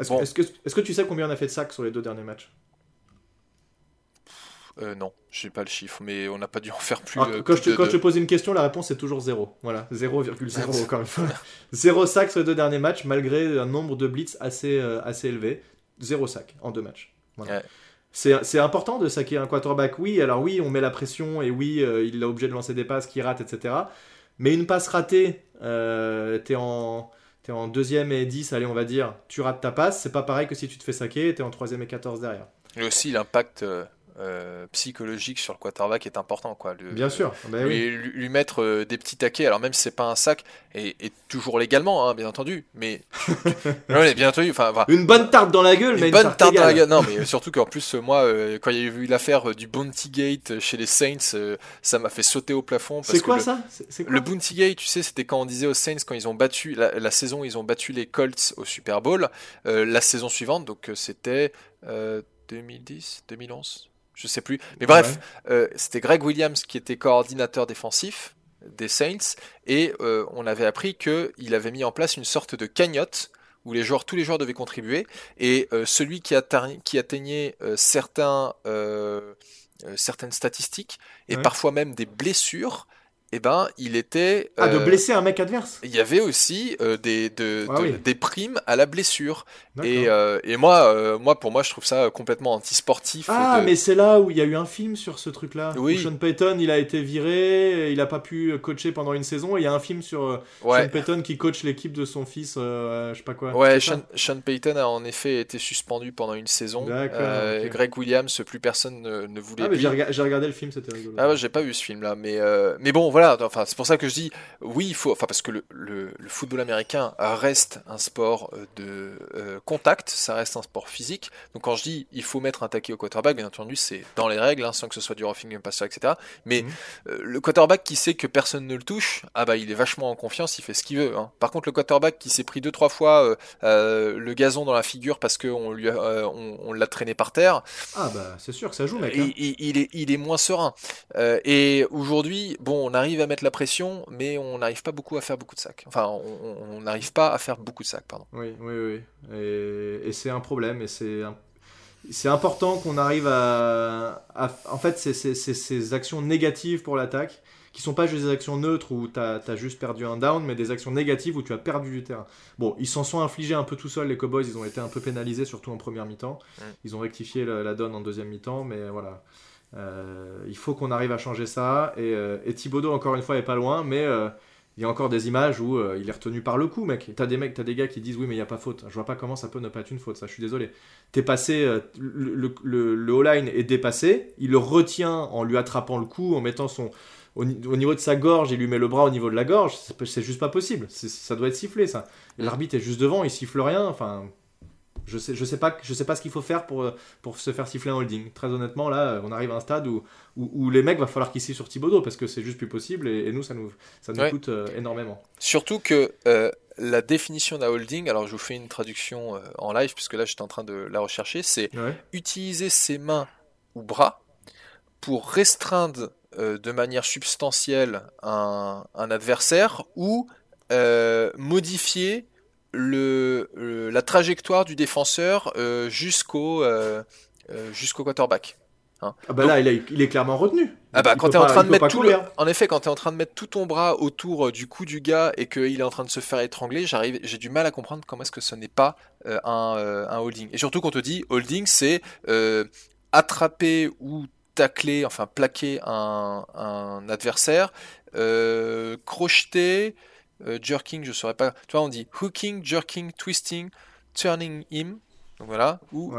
Est-ce que, est que, tu sais combien on a fait de sacs sur les deux derniers matchs? Euh, non, je n'ai pas le chiffre, mais on n'a pas dû en faire plus. Ah, euh, quand, je te, pose une question, la réponse est toujours 0. Voilà, 0,0 encore une fois. 0 sac sur les deux derniers matchs, malgré un nombre de blitz assez, euh, assez élevé. 0 sac en deux matchs. C'est important de saquer un quarterback, oui. Alors oui, on met la pression et oui, il est obligé de lancer des passes qui ratent, etc. Mais une passe ratée, t'es en, es en deuxième et 10, allez, on va dire, tu rates ta passe, c'est pas pareil que si tu te fais saquer, t'es en troisième et 14 derrière. Et aussi l'impact euh, psychologique sur le quarterback est important quoi. bien sûr, bah lui, mettre euh, des petits taquets, alors même si c'est pas un sac, et, toujours légalement, hein, bien entendu, mais bien entendu, enfin une bonne tarte dans la gueule, une bonne tarte, dans la gueule. Non, mais surtout qu'en plus moi, euh, quand il y a eu l'affaire du Bounty Gate chez les Saints, ça m'a fait sauter au plafond. C'est quoi ça? Le Bounty Gate, tu sais, c'était quand on disait aux Saints quand ils ont battu la, la saison, ils ont battu les Colts au Super Bowl, la saison suivante, donc c'était 2010, 2011 je sais plus. Mais bref, euh, c'était Greg Williams qui était coordinateur défensif des Saints et euh, on avait appris qu'il avait mis en place une sorte de cagnotte où les joueurs, tous les joueurs devaient contribuer et euh, celui qui, qui atteignait certains, certaines statistiques et parfois même des blessures eh ben, il était. Ah, de euh, blesser un mec adverse? Il y avait aussi euh, des, de, ah des primes à la blessure. Et, euh, et moi, moi, pour moi, je trouve ça complètement anti-sportif. Ah, mais c'est là où il y a eu un film sur ce truc-là. Oui. Sean Payton, il a été viré, il n'a pas pu coacher pendant une saison. il y a un film sur Sean Payton qui coach l'équipe de son fils, je sais pas quoi. Ouais, Sean, Payton a en effet été suspendu pendant une saison. Greg Williams, plus personne ne, voulait. Ah, mais j'ai regardé le film, c'était rigolo. Ah, ouais, j'ai pas vu ce film-là. Mais, mais bon, voilà enfin, c'est pour ça que je dis, oui, il faut, enfin, parce que le, le, football américain reste un sport euh, de euh, contact, ça reste un sport physique. Donc quand je dis, il faut mettre un taquet au quarterback, bien entendu, c'est dans les règles, hein, sans que ce soit du roughing passer, etc. Mais mhm. euh, le quarterback qui sait que personne ne le touche, ah bah, il est vachement en confiance, il fait ce qu'il veut. Hein. Par contre, le quarterback qui s'est pris deux trois fois le gazon dans la figure parce qu'on lui, on, l'a traîné par terre. Ah bah, c'est sûr que ça joue, mec. Hein. Il, il, est, il est moins serein. et aujourd'hui, bon, on arrive à mettre la pression, mais on n'arrive pas beaucoup à faire beaucoup de sacs. Enfin, on n'arrive pas à faire beaucoup de sacs, pardon. Oui, oui, oui. Et, c'est un problème, et c'est c'est important qu'on arrive à, En fait, c'est ces actions négatives pour l'attaque, qui sont pas juste des actions neutres où tu as, juste perdu un down, mais des actions négatives où tu as perdu du terrain. Bon, ils s'en sont infligés un peu tout seuls, les Cowboys, ils ont été un peu pénalisés, surtout en première mi-temps. Mm. Ils ont rectifié la, la donne en deuxième mi-temps, mais voilà. Euh, il faut qu'on arrive à changer ça. Et, euh, Thibodeau, encore une fois, est pas loin, mais euh, il y a encore des images où il est retenu par le coup, mec. T'as des mecs, t'as des gars qui disent oui, mais il n'y a pas faute. Je vois pas comment ça peut ne pas être une faute, ça, je suis désolé. T'es passé, le, le, le, line est dépassé, il le retient en lui attrapant le cou, en mettant son. Au, niveau de sa gorge, il lui met le bras au niveau de la gorge, c'est juste pas possible. Ça doit être sifflé, ça. L'arbitre est juste devant, il siffle rien, enfin. Je sais, je sais pas, je sais pas ce qu'il faut faire pour, pour se faire siffler en holding. Très honnêtement, là, on arrive à un stade où, où, les mecs va falloir qu'ils sifflent sur Thibodeau parce que c'est juste plus possible et, nous, ça nous, ça nous coûte euh, énormément. Surtout que euh, la définition d'un holding, alors je vous fais une traduction euh, en live puisque là j'étais en train de la rechercher, c'est utiliser ses mains ou bras pour restreindre de manière substantielle un, un adversaire ou modifier le, la trajectoire du défenseur euh, jusqu'au euh, euh, jusqu'au quarterback. Hein. Ah bah là, il est, il est, clairement retenu. Ah bah, quand tu en train de mettre tout le, en effet, quand tu es en train de mettre tout ton bras autour du cou du gars et qu'il est en train de se faire étrangler, j'arrive, j'ai du mal à comprendre comment est-ce que ce n'est pas un, un, holding. Et surtout quand on te dit holding, c'est attraper ou tacler, enfin plaquer un, un adversaire, crocheter, euh, jerking, je saurais pas. Tu vois, on dit hooking, jerking, twisting, turning him. Donc voilà. Ou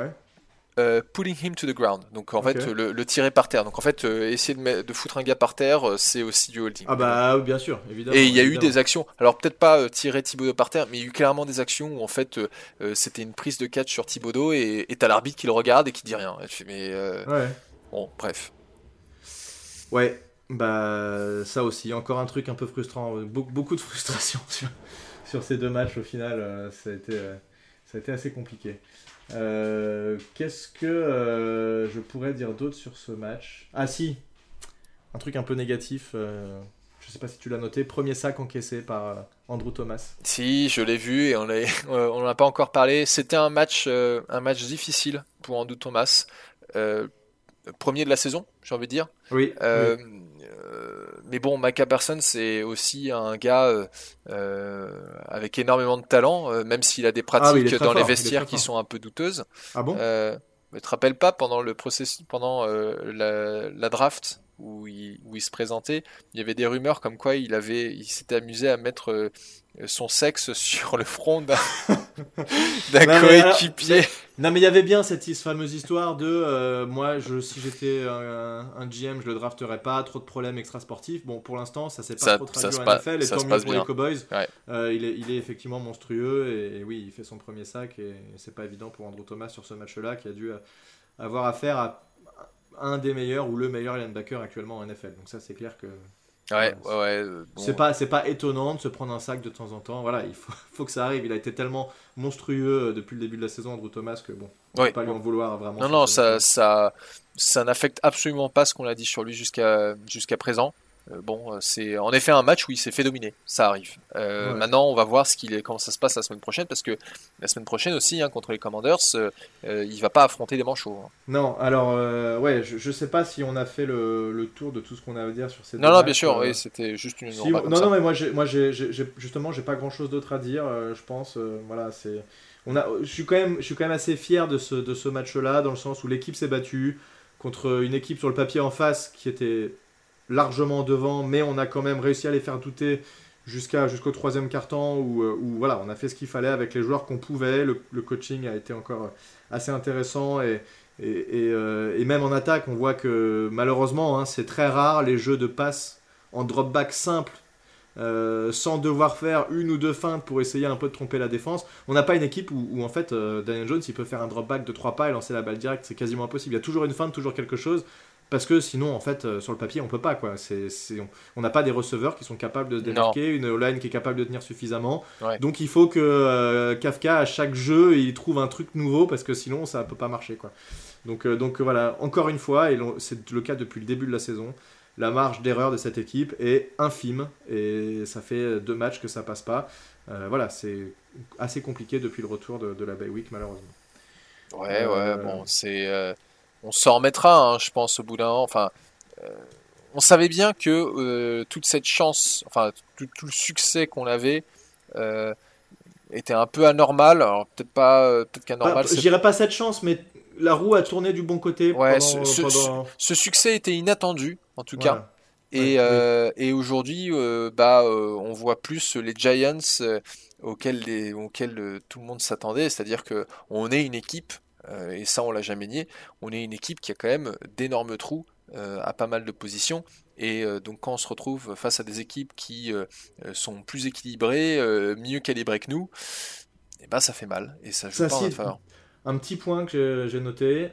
euh, pulling him to the ground. Donc en fait, le, tirer par terre. Donc en fait, euh, essayer de, de, foutre un gars par terre, c'est aussi du holding. Ah bah bien sûr, évidemment. Et il y a eu des actions. Alors peut-être pas tirer Thibodeau par terre, mais il y a eu clairement des actions où en fait c'était une prise de catch sur Thibodeau et t'as l'arbitre qui le regarde et qui dit rien. Mais ouais. bon, bref. Ouais, bah, ça aussi, encore un truc un peu frustrant. beaucoup de frustration sur, ces deux matchs au final. Euh, ça, a été, euh, ça a été assez compliqué. Euh, qu'est-ce que je pourrais dire d'autre sur ce match? Ah, si Un truc un peu négatif. je sais pas si tu l'as noté. Premier sac encaissé par Andrew Thomas. Si, je l'ai vu et on n'en a pas encore parlé. C'était un un match difficile pour Andrew Thomas. Premier de la saison, j'ai envie de dire. Oui. oui mais bon, Micah Person, c'est aussi un gars euh, euh, avec énormément de talent, euh, même s'il a des ah pratiques dans les vestiaires qui sont un peu douteuses. Ah bon? Ne te rappelle pas pendant le processus, pendant la, draft où il, où il, se présentait, il y avait des rumeurs comme quoi il avait, il s'était amusé à mettre son sexe sur le front d'un coéquipier. Non mais il y avait bien cette fameuse histoire de euh, moi je si j'étais un, GM je le drafterais pas trop de problèmes extra sportifs bon pour l'instant ça s'est pas trop traduit en NFL et tant mieux pour les Cowboys. Euh, il, est, il est effectivement monstrueux et, oui il fait son premier sac et, c'est pas évident pour Andrew Thomas sur ce match là qui a dû euh, avoir affaire à un des meilleurs ou le meilleur linebacker actuellement en NFL donc ça c'est clair que Ouais, ouais, ouais. C'est pas, c'est pas étonnant de se prendre un sac de temps en temps. Voilà, il faut, faut, que ça arrive. Il a été tellement monstrueux euh, depuis le début de la saison, Andrew Thomas, que bon, on peut pas lui en vouloir vraiment. Non, non, ça, ça, ça n'affecte absolument pas ce qu'on a dit sur lui jusqu'à jusqu'à présent. Euh, bon, euh, c'est en effet un match où il s'est fait dominer, ça arrive. Euh, maintenant, on va voir ce qu'il est, comment ça se passe la semaine prochaine, parce que la semaine prochaine aussi, hein, contre les Commanders, il va pas affronter des manchots. Hein. Non, alors, ouais, je, je, sais pas si on a fait le, le tour de tout ce qu'on a à dire sur ces. Non, non, bien sûr, oui, c'était juste une. non, non, mais moi, moi justement, j'ai pas grand chose d'autre à dire, je pense. voilà, c'est. On a, je, suis quand même, je suis quand même assez fier de ce, de ce match-là, dans le sens où l'équipe s'est battue contre une équipe sur le papier en face qui était largement devant, mais on a quand même réussi à les faire douter jusqu'à jusqu'au troisième quart-temps où, euh, où, voilà, on a fait ce qu'il fallait avec les joueurs qu'on pouvait. Le, coaching a été encore assez intéressant et, et, euh, et, même en attaque, on voit que malheureusement, hein, c'est très rare les jeux de passe en drop back simple. Euh, sans devoir faire une ou deux feintes pour essayer un peu de tromper la défense. On n'a pas une équipe où, où en fait Daniel Jones il peut faire un drop back de trois pas et lancer la balle directe, c'est quasiment impossible. Il y a toujours une feinte, toujours quelque chose parce que sinon en fait euh, sur le papier on peut pas quoi. C'est, on n'a pas des receveurs qui sont capables de se démarquer une line qui est capable de tenir suffisamment. Donc il faut que euh, Kafka à chaque jeu il trouve un truc nouveau parce que sinon ça peut pas marcher quoi. Donc euh, donc voilà. Encore une fois et c'est le cas depuis le début de la saison la marge d'erreur de cette équipe est infime et ça fait deux matchs que ça passe pas. Voilà c'est assez compliqué depuis le retour de, de la Bay Week malheureusement. Ouais ouais bon c'est on s'en remettra, hein, je pense, au bout d'un an. Enfin, euh, on savait bien que euh, toute cette chance, enfin, tout, le succès qu'on avait euh, était un peu anormal. Alors, peut-être pas, peut-être qu'anormal. je dirais pas cette chance, mais la roue a tourné du bon côté. Ouais, ce, succès était inattendu, en tout cas. Et, et aujourd'hui, bah, on voit plus les Giants auxquels, auxquels tout le monde s'attendait, c'est-à-dire que on est une équipe et ça on l'a jamais nié, on est une équipe qui a quand même d'énormes trous euh, à pas mal de positions. Et euh, donc quand on se retrouve face à des équipes qui sont plus équilibrées, mieux calibrées que nous, et eh ben ça fait mal. Et ça joue pas en Un petit point que j'ai noté,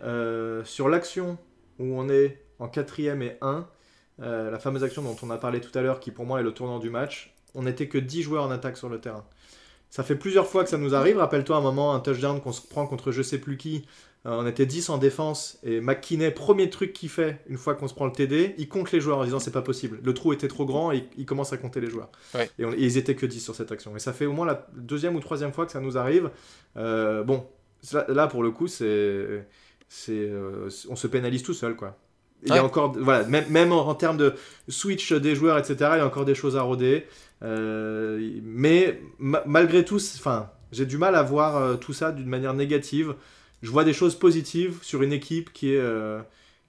sur l'action où on est en quatrième et 1, la fameuse action dont on a parlé tout à l'heure, qui pour moi est le tournant du match, on n'était que 10 joueurs en attaque sur le terrain. Ça fait plusieurs fois que ça nous arrive. Rappelle-toi un moment, un touchdown qu'on se prend contre je sais plus qui. Euh, on était 10 en défense et McKinney, premier truc qu'il fait une fois qu'on se prend le TD, il compte les joueurs en disant c'est pas possible. Le trou était trop grand et il commence à compter les joueurs. Et, ils étaient que 10 sur cette action. Et ça fait au moins la deuxième ou troisième fois que ça nous arrive. Euh, bon, là pour le coup, c'est. c'est euh, on se pénalise tout seul quoi. Il y a encore, voilà, même, même en, termes de switch des joueurs, etc., il y a encore des choses à roder. Euh, mais malgré tout, enfin, j'ai du mal à voir euh, tout ça d'une manière négative. Je vois des choses positives sur une équipe qui est euh,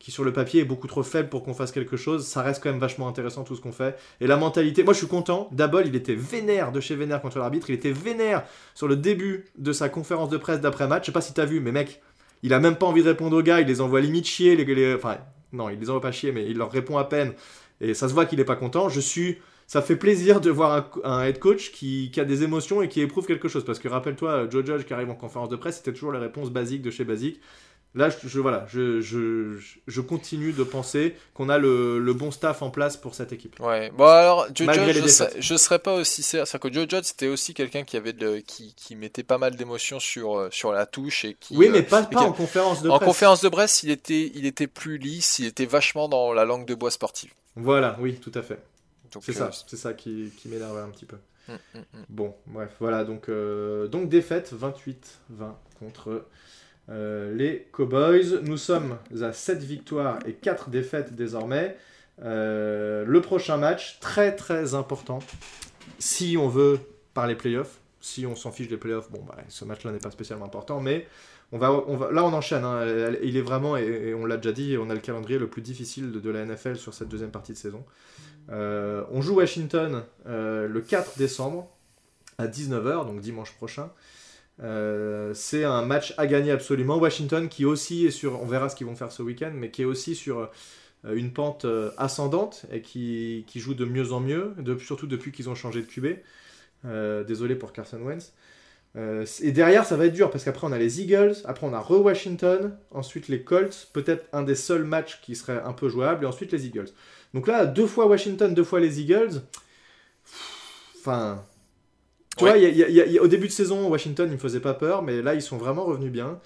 qui sur le papier est beaucoup trop faible pour qu'on fasse quelque chose. Ça reste quand même vachement intéressant tout ce qu'on fait. Et la mentalité, moi je suis content. Dabol, il était vénère de chez vénère contre l'arbitre. Il était vénère sur le début de sa conférence de presse d'après match. Je sais pas si t'as vu, mais mec, il a même pas envie de répondre aux gars. Il les envoie limite chier. Les, enfin, non, il les envoie pas chier, mais il leur répond à peine. Et ça se voit qu'il est pas content. Je suis ça fait plaisir de voir un, head coach qui, a des émotions et qui éprouve quelque chose. Parce que rappelle-toi, Joe Judge qui arrive en conférence de presse, c'était toujours les réponses basiques de chez Basique. Là, je, voilà, je, je, continue de penser qu'on a le, bon staff en place pour cette équipe. Ouais. Bon alors, Joe Judge, je, serais pas aussi c'est que Joe Judge c'était aussi quelqu'un qui avait de, qui, qui, mettait pas mal d'émotions sur euh, sur la touche et qui. Oui, mais pas, pas en conférence de presse. En conférence de presse, il était il était plus lisse, il était vachement dans la langue de bois sportive. Voilà, oui, tout à fait. C'est ça, c'est ça qui, qui m'énerve un petit peu. Hum, hum, hum. Bon, bref, voilà, donc, euh, donc défaite 28-20 contre euh, les Cowboys. Nous sommes à 7 victoires et 4 défaites désormais. Euh, le prochain match, très très important, si on veut par les playoffs. Si on s'en fiche des playoffs, bon, bah, ce match-là n'est pas spécialement important, mais on va, on va, là on enchaîne. Hein. il est vraiment, et, on l'a déjà dit, on a le calendrier le plus difficile de, la NFL sur cette deuxième partie de saison. Euh, on joue Washington le 4 décembre à 19h, donc dimanche prochain. Euh, c'est un match à gagner absolument. Washington qui aussi est sur, on verra ce qu'ils vont faire ce week-end, mais qui est aussi sur une pente ascendante et qui, joue de mieux en mieux, surtout depuis qu'ils ont changé de QB. désolé pour Carson Wentz. et derrière, ça va être dur parce qu'après, on a les Eagles, après, on a re-Washington, ensuite les Colts, peut-être un des seuls matchs qui serait un peu jouable, et ensuite les Eagles. Donc là, deux fois Washington, deux fois les Eagles. Enfin. Tu vois, au début de saison, Washington, il me faisait pas peur, mais là, ils sont vraiment revenus bien.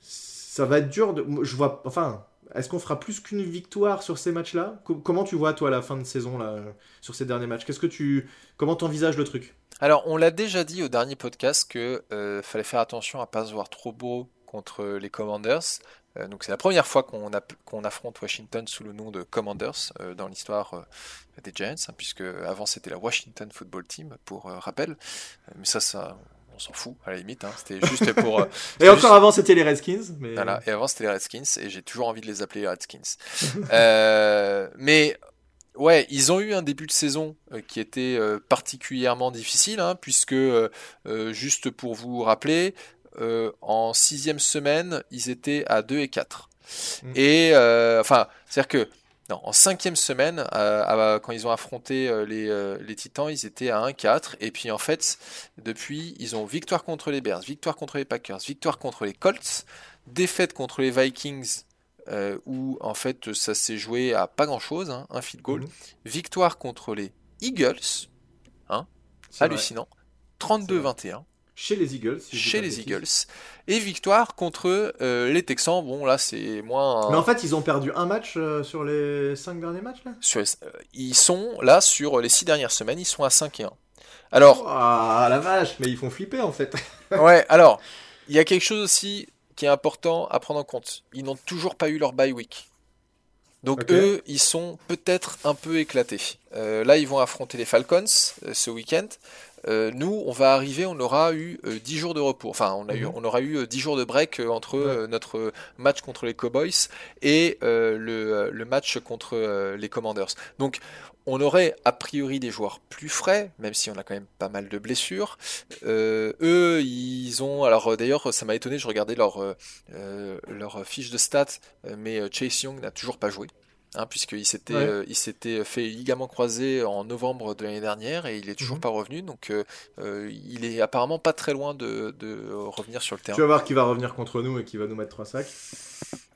Ça va être dur de. Je vois. Enfin. Est-ce qu'on fera plus qu'une victoire sur ces matchs-là? Comment tu vois toi la fin de saison là sur ces derniers matchs? Qu'est-ce que tu comment t'envisages le truc? Alors on l'a déjà dit au dernier podcast que euh, fallait faire attention à pas se voir trop beau contre les Commanders. Euh, donc c'est la première fois qu'on affronte Washington sous le nom de Commanders euh, dans l'histoire euh, des Giants, hein, puisque avant c'était la Washington Football Team pour rappel, mais ça, ça on s'en fout à la limite, hein. c'était juste pour. et encore avant c'était les Redskins. Mais... Voilà, et avant c'était les Redskins, et j'ai toujours envie de les appeler les Redskins. mais ouais, ils ont eu un début de saison qui était particulièrement difficile, hein, puisque juste pour vous rappeler, euh, en sixième semaine, ils étaient à 2 et 4. Mm. Et euh, enfin, c'est-à-dire que non, en cinquième semaine, euh, quand ils ont affronté les, les, Titans, ils étaient à 1-4. Et puis en fait, depuis, ils ont victoire contre les Bears, victoire contre les Packers, victoire contre les Colts, défaite contre les Vikings, où en fait ça s'est joué à pas grand-chose, hein, un field goal, mm. victoire contre les Eagles, hein, hallucinant, 32-21. Chez les Eagles. chez les Eagles. Et victoire contre euh, les Texans. Bon, là, c'est moins. Mais en fait, ils ont perdu un match euh, sur les 5 derniers matchs, là? Sur euh, Ils sont, là, sur les 6 dernières semaines, ils sont à 5 et 1. Alors. Ah, la vache, mais ils font flipper, en fait. ouais, alors, il y a quelque chose aussi qui est important à prendre en compte. Ils n'ont toujours pas eu leur bye week. Donc eux, ils sont peut-être un peu éclatés. là, ils vont affronter les Falcons ce week-end. Euh, nous, on va arriver, on aura eu 10 euh, jours de repos. Enfin, on, a eu, mhm. on aura eu 10 euh, jours de break entre notre match contre les Cowboys et le, match contre les Commanders. Donc, on aurait a priori des joueurs plus frais, même si on a quand même pas mal de blessures. eux, ils ont. Alors d'ailleurs, ça m'a étonné, je regardais leur, leur fiche de stats, mais Chase Young n'a toujours pas joué. Hein, puisqu'il s'était euh, il s'était fait ligament croisé en novembre de l'année dernière et il est toujours mhm. pas revenu donc euh, euh, il est apparemment pas très loin de, de, revenir sur le terrain. Tu vas voir qu'il va revenir contre nous et qu'il va nous mettre trois sacs.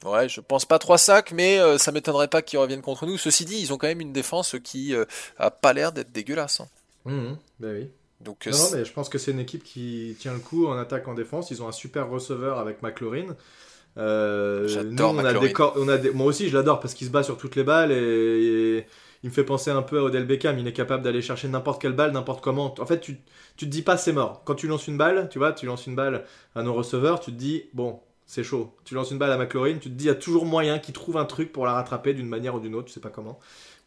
Ouais, je pense pas trois sacs, mais ça m'étonnerait pas qu'il revienne contre nous. Ceci dit, ils ont quand même une défense qui a pas l'air d'être dégueulasse. Hein. Mhm, ben oui. Donc, non, mais je pense que c'est une équipe qui tient le coup en attaque en défense. Ils ont un super receveur avec McLaurin. Euh, J'adore on a des on a Moi aussi, je l'adore parce qu'il se bat sur toutes les balles et, il me fait penser un peu à Odell Beckham. Il est capable d'aller chercher n'importe quelle balle, n'importe comment. En fait, tu, tu te dis pas c'est mort. Quand tu lances une balle, tu vois, tu lances une balle à nos receveurs, tu te dis bon, c'est chaud. Tu lances une balle à McLaurin, tu te dis il y a toujours moyen qu'il trouve un truc pour la rattraper d'une manière ou d'une autre, tu sais pas comment.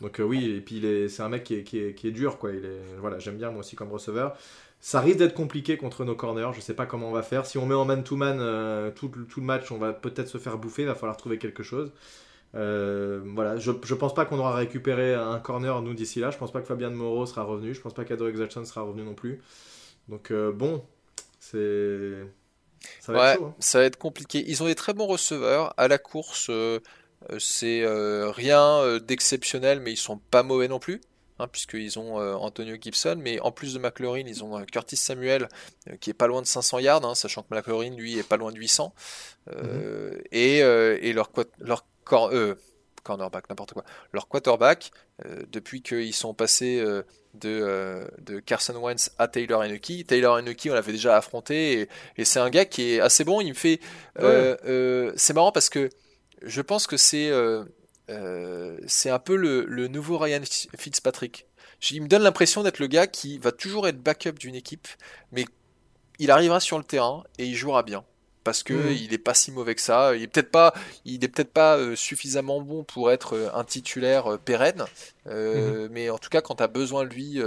Donc euh, oui, et puis c'est un mec qui est, qui, est, qui est, dur, quoi. Il est, voilà, j'aime bien moi aussi comme receveur. Ça risque d'être compliqué contre nos corners. Je sais pas comment on va faire. Si on met en man-to-man euh, tout, tout, le match, on va peut-être se faire bouffer. Il va falloir trouver quelque chose. Euh, voilà, je, je pense pas qu'on aura récupéré un corner nous d'ici là. Je pense pas que Fabien de Moreau sera revenu. Je pense pas qu'Adric Jackson sera revenu non plus. Donc euh, bon, c'est. Ça va, être hein. ça va être compliqué. Ils ont des très bons receveurs. À la course, c'est rien d'exceptionnel, mais ils sont pas mauvais non plus. Hein, puisqu'ils ont euh, Antonio Gibson, mais en plus de McLaurin, ils ont euh, Curtis Samuel, euh, qui est pas loin de 500 yards, hein, sachant que McLaurin, lui, est pas loin de 800. Mhm. et, et, leur, leur cornerback, n'importe quoi, leur quarterback, depuis qu'ils sont passés de, de, Carson Wentz à Taylor Henneke. Taylor Henneke, on l'avait déjà affronté, et, c'est un gars qui est assez bon. Il me fait. c'est marrant parce que je pense que c'est euh, c'est un peu le, nouveau Ryan Fitzpatrick. Il me donne l'impression d'être le gars qui va toujours être backup d'une équipe, mais il arrivera sur le terrain et il jouera bien parce que mmh. il est pas si mauvais que ça. Il est peut-être pas, il est peut-être pas euh, suffisamment bon pour être euh, un titulaire pérenne, mmh. mais en tout cas quand tu as besoin de lui,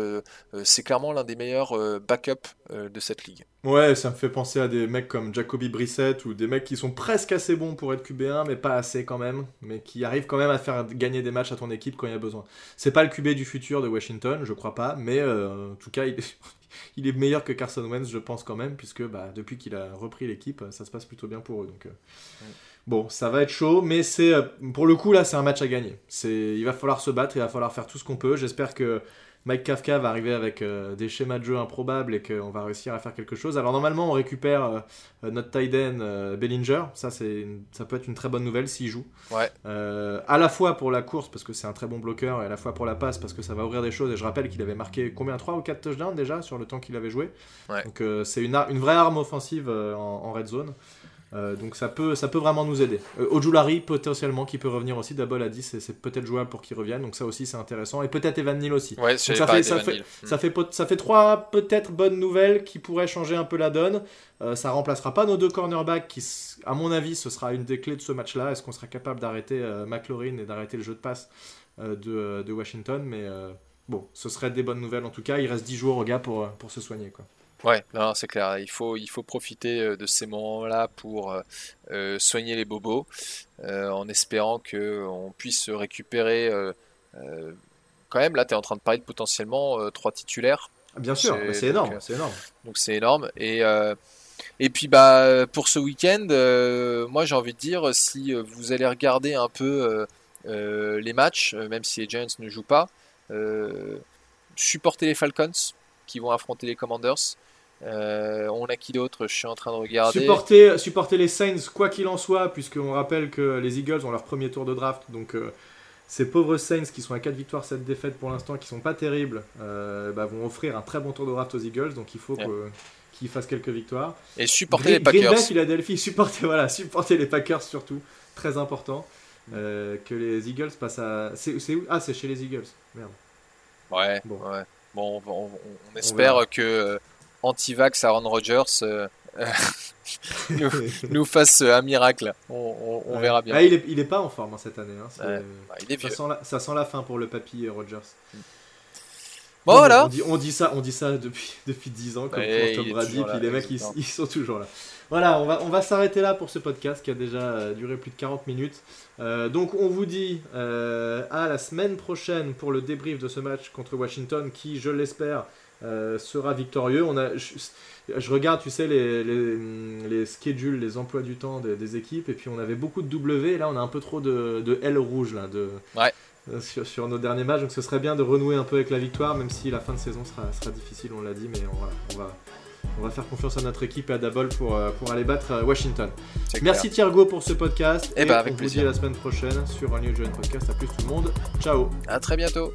c'est clairement l'un des meilleurs backups de cette ligue. Ouais, ça me fait penser à des mecs comme Jacoby Brissett ou des mecs qui sont presque assez bons pour être QB1, mais pas assez quand même, mais qui arrivent quand même à faire gagner des matchs à ton équipe quand il y a besoin. C'est pas le QB du futur de Washington, je crois pas, mais euh, en tout cas, il est, meilleur que Carson Wentz, je pense quand même, puisque bah, depuis qu'il a repris l'équipe, ça se passe plutôt bien pour eux. Donc, euh, Bon, ça va être chaud, mais c'est euh, pour le coup là, c'est un match à gagner. C'est, il va falloir se battre, il va falloir faire tout ce qu'on peut. J'espère que Mike Kafka va arriver avec euh, des schémas de jeu improbables et qu'on va réussir à faire quelque chose. Alors normalement on récupère euh, notre tight end euh, Bellinger, ça, c'est ça peut être une très bonne nouvelle s'il joue. Ouais. à la fois pour la course parce que c'est un très bon bloqueur et à la fois pour la passe parce que ça va ouvrir des choses. Et je rappelle qu'il avait marqué combien? 3 ou 4 touchdowns déjà sur le temps qu'il avait joué. Donc c'est une, une, vraie arme offensive en red zone. Euh, donc ça peut, ça peut vraiment nous aider. Euh, Ojulari potentiellement qui peut revenir aussi. Double a dit c'est, c'est peut-être jouable pour qu'il revienne. Donc ça aussi c'est intéressant. Et peut-être Evan Neal aussi. Ouais, ça, fait, ça, fait, ça, fait, ça, fait, trois peut-être bonnes nouvelles qui pourraient changer un peu la donne. Euh, ça remplacera pas nos deux cornerbacks qui, à mon avis, ce sera une des clés de ce match-là. Est-ce qu'on sera capable d'arrêter euh, McLaurin et d'arrêter le jeu de passe de, de, Washington? Mais bon, ce serait des bonnes nouvelles en tout cas. Il reste 10 jours au gars pour, pour se soigner. quoi. Ouais, non, c'est clair. Il faut, il faut profiter euh, de ces moments-là pour euh, euh, soigner les bobos, en espérant qu'on puisse récupérer. quand même, là, tu es en train de parler de potentiellement trois titulaires. Bien sûr, c'est énorme, c'est énorme. Donc c'est énorme. Et, et puis bah pour ce week-end, moi j'ai envie de dire, si vous allez regarder un peu les matchs, même si les Giants ne jouent pas, supportez les Falcons qui vont affronter les Commanders. Euh, on a qui d'autre? Je suis en train de regarder. Supporter, supporter les Saints, quoi qu'il en soit, puisqu'on rappelle que les Eagles ont leur premier tour de draft. Donc euh, ces pauvres Saints qui sont à 4 victoires, 7 défaites pour l'instant, qui sont pas terribles, euh, bah, vont offrir un très bon tour de draft aux Eagles. Donc il faut qu'ils fassent quelques victoires. Et supporter les Packers. Green Bay, Philadelphie, supporter, voilà, supporter les Packers surtout. Très important. que les Eagles passent à. C'est où? Ah, c'est chez les Eagles. Merde. Ouais. Bon, ouais. bon on, espère que anti-vax Aaron Rodgers euh, nous, fasse un miracle. On, verra bien. Ah, il, est, il est pas en forme hein, cette année. Hein. Bah, il est vieux. Ça, sent la, ça sent la fin pour le papy Rodgers. Mm. Bon, voilà. On dit, ça, on dit ça depuis, depuis 10 ans, comme pour Tom Brady, puis les mecs, ils, sont toujours là. Voilà, on va, on va s'arrêter là pour ce podcast qui a déjà euh, duré plus de 40 minutes. Euh, donc, on vous dit à la semaine prochaine pour le débrief de ce match contre Washington, qui, je l'espère, sera victorieux. On a, je, regarde, tu sais, les, les, les, schedules, les emplois du temps des, équipes, et puis on avait beaucoup de W, et là on a un peu trop de, de L rouge là, de, sur, sur, nos derniers matchs. Donc ce serait bien de renouer un peu avec la victoire, même si la fin de saison sera, sera difficile, on l'a dit, mais on, on va on va faire confiance à notre équipe et à Dabol pour, euh, pour aller battre euh, Washington. Merci Thiergo pour ce podcast. Eh ben, et, bah avec on vous dit à la semaine prochaine sur un New Podcast. À plus tout le monde. Ciao. À très bientôt.